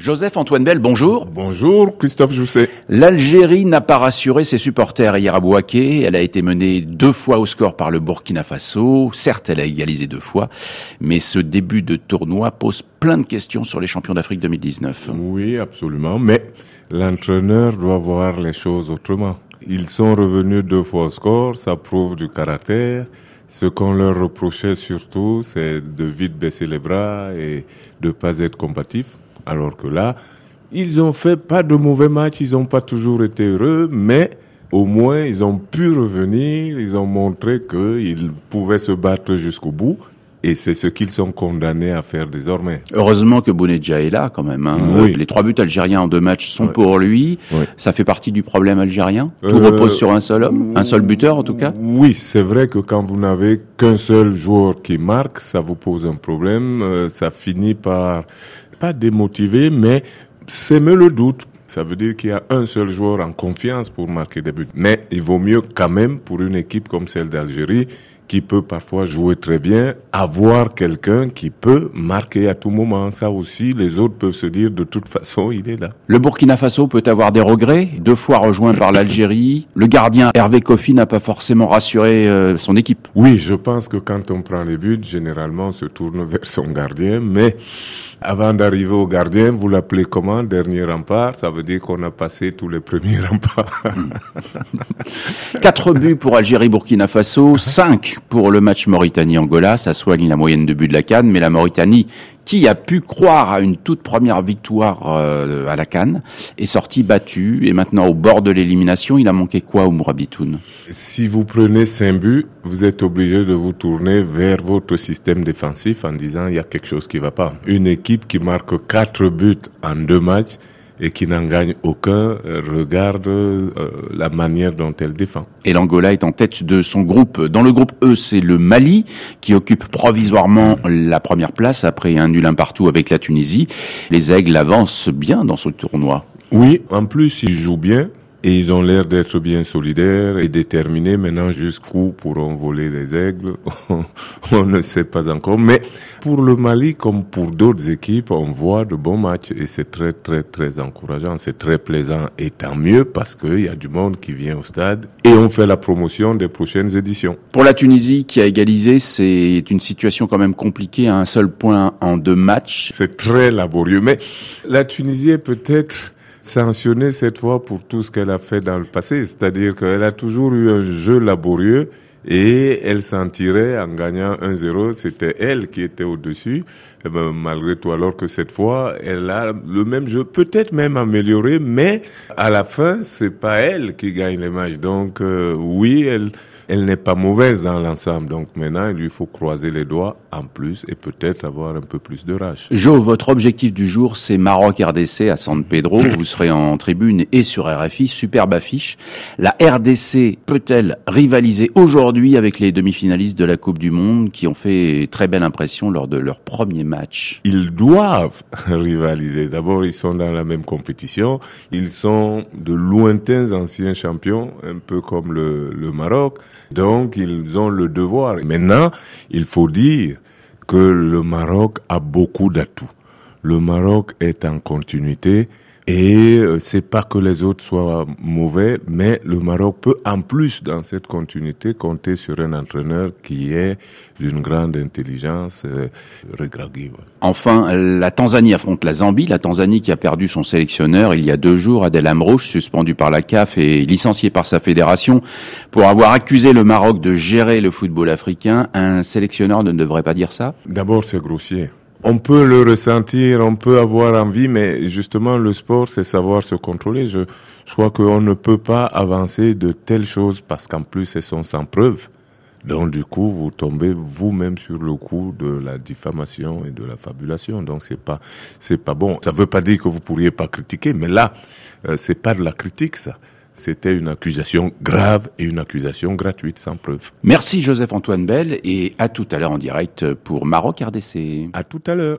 Joseph-Antoine Bell, bonjour. Bonjour, Christophe Jousset. L'Algérie n'a pas rassuré ses supporters hier à Bouaké. Elle a été menée deux fois au score par le Burkina Faso. Certes, elle a égalisé deux fois, mais ce début de tournoi pose plein de questions sur les champions d'Afrique 2019. Oui, absolument, mais l'entraîneur doit voir les choses autrement. Ils sont revenus deux fois au score, ça prouve du caractère. Ce qu'on leur reprochait surtout, c'est de vite baisser les bras et de pas être combatifs. Alors que là, ils ont fait pas de mauvais matchs, ils n'ont pas toujours été heureux, mais au moins ils ont pu revenir, ils ont montré qu'ils pouvaient se battre jusqu'au bout. Et c'est ce qu'ils sont condamnés à faire désormais. Heureusement que Bounedja est là quand même. Hein. Oui. Les trois buts algériens en deux matchs sont pour lui. Oui. Ça fait partie du problème algérien? Tout Euh, repose sur un seul homme, un seul buteur en tout cas? Oui, c'est vrai que quand vous n'avez qu'un seul joueur qui marque, ça vous pose un problème. euh, ça finit par pas démotiver, mais s'aimer le doute. Ça veut dire qu'il y a un seul joueur en confiance pour marquer des buts. Mais il vaut mieux quand même pour une équipe comme celle d'Algérie qui peut parfois jouer très bien, avoir quelqu'un qui peut marquer à tout moment. Ça aussi, les autres peuvent se dire de toute façon, il est là. Le Burkina Faso peut avoir des regrets, deux fois rejoint par l'Algérie. Le gardien Hervé Kofi n'a pas forcément rassuré euh, son équipe. Oui, je pense que quand on prend les buts, généralement, on se tourne vers son gardien. Mais avant d'arriver au gardien, vous l'appelez comment? Dernier rempart? Ça veut dire qu'on a passé tous les premiers remparts. Quatre buts pour Algérie-Burkina Faso, cinq pour le match Mauritanie-Angola. Ça soigne la moyenne de buts de la Cannes, mais la Mauritanie, qui a pu croire à une toute première victoire euh, à la Cannes, est sortie battue et maintenant au bord de l'élimination. Il a manqué quoi au Mourabitoun si vous prenez cinq buts, vous êtes obligé de vous tourner vers votre système défensif en disant il y a quelque chose qui va pas. Une équipe qui marque quatre buts en deux matchs et qui n'en gagne aucun, euh, regarde euh, la manière dont elle défend. Et l'Angola est en tête de son groupe. Dans le groupe E, c'est le Mali qui occupe provisoirement la première place après un nul un partout avec la Tunisie. Les Aigles avancent bien dans ce tournoi. Oui, en plus, ils jouent bien et ils ont l'air d'être bien solidaires et déterminés. Maintenant, jusqu'où pourront voler les aigles On ne sait pas encore. Mais pour le Mali, comme pour d'autres équipes, on voit de bons matchs et c'est très, très, très encourageant. C'est très plaisant et tant mieux parce qu'il y a du monde qui vient au stade et on fait la promotion des prochaines éditions. Pour la Tunisie qui a égalisé, c'est une situation quand même compliquée à un seul point en deux matchs. C'est très laborieux. Mais la Tunisie est peut-être sanctionnée cette fois pour tout ce qu'elle a fait dans le passé. C'est-à-dire qu'elle a toujours eu un jeu laborieux et elle s'en tirait en gagnant 1-0. C'était elle qui était au-dessus. Eh ben, malgré tout, alors que cette fois, elle a le même jeu, peut-être même amélioré, mais à la fin, c'est pas elle qui gagne les matchs. Donc, euh, oui, elle, elle n'est pas mauvaise dans l'ensemble. Donc maintenant, il lui faut croiser les doigts en plus et peut-être avoir un peu plus de rage. Jo, votre objectif du jour, c'est Maroc-RDC à San Pedro. Vous serez en tribune et sur RFI. Superbe affiche. La RDC peut-elle rivaliser aujourd'hui avec les demi-finalistes de la Coupe du Monde qui ont fait très belle impression lors de leur premier match Ils doivent rivaliser. D'abord, ils sont dans la même compétition. Ils sont de lointains anciens champions, un peu comme le, le Maroc. Donc, ils ont le devoir. Maintenant, il faut dire que le Maroc a beaucoup d'atouts. Le Maroc est en continuité et euh, c'est pas que les autres soient mauvais, mais le Maroc peut en plus dans cette continuité compter sur un entraîneur qui est d'une grande intelligence euh. Enfin, la Tanzanie affronte la Zambie. La Tanzanie qui a perdu son sélectionneur il y a deux jours, Adel Amrouche, suspendu par la CAF et licencié par sa fédération pour avoir accusé le Maroc de gérer le football africain. Un sélectionneur ne devrait pas dire ça? D'abord, c'est grossier. On peut le ressentir, on peut avoir envie, mais justement, le sport, c'est savoir se contrôler. Je, je crois qu'on ne peut pas avancer de telles choses parce qu'en plus, elles sont sans preuve. Donc, du coup, vous tombez vous-même sur le coup de la diffamation et de la fabulation. Donc, c'est pas, c'est pas bon. Ça veut pas dire que vous pourriez pas critiquer, mais là, euh, c'est pas de la critique, ça. C'était une accusation grave et une accusation gratuite, sans preuve. Merci Joseph-Antoine Bell et à tout à l'heure en direct pour Maroc RDC. À tout à l'heure.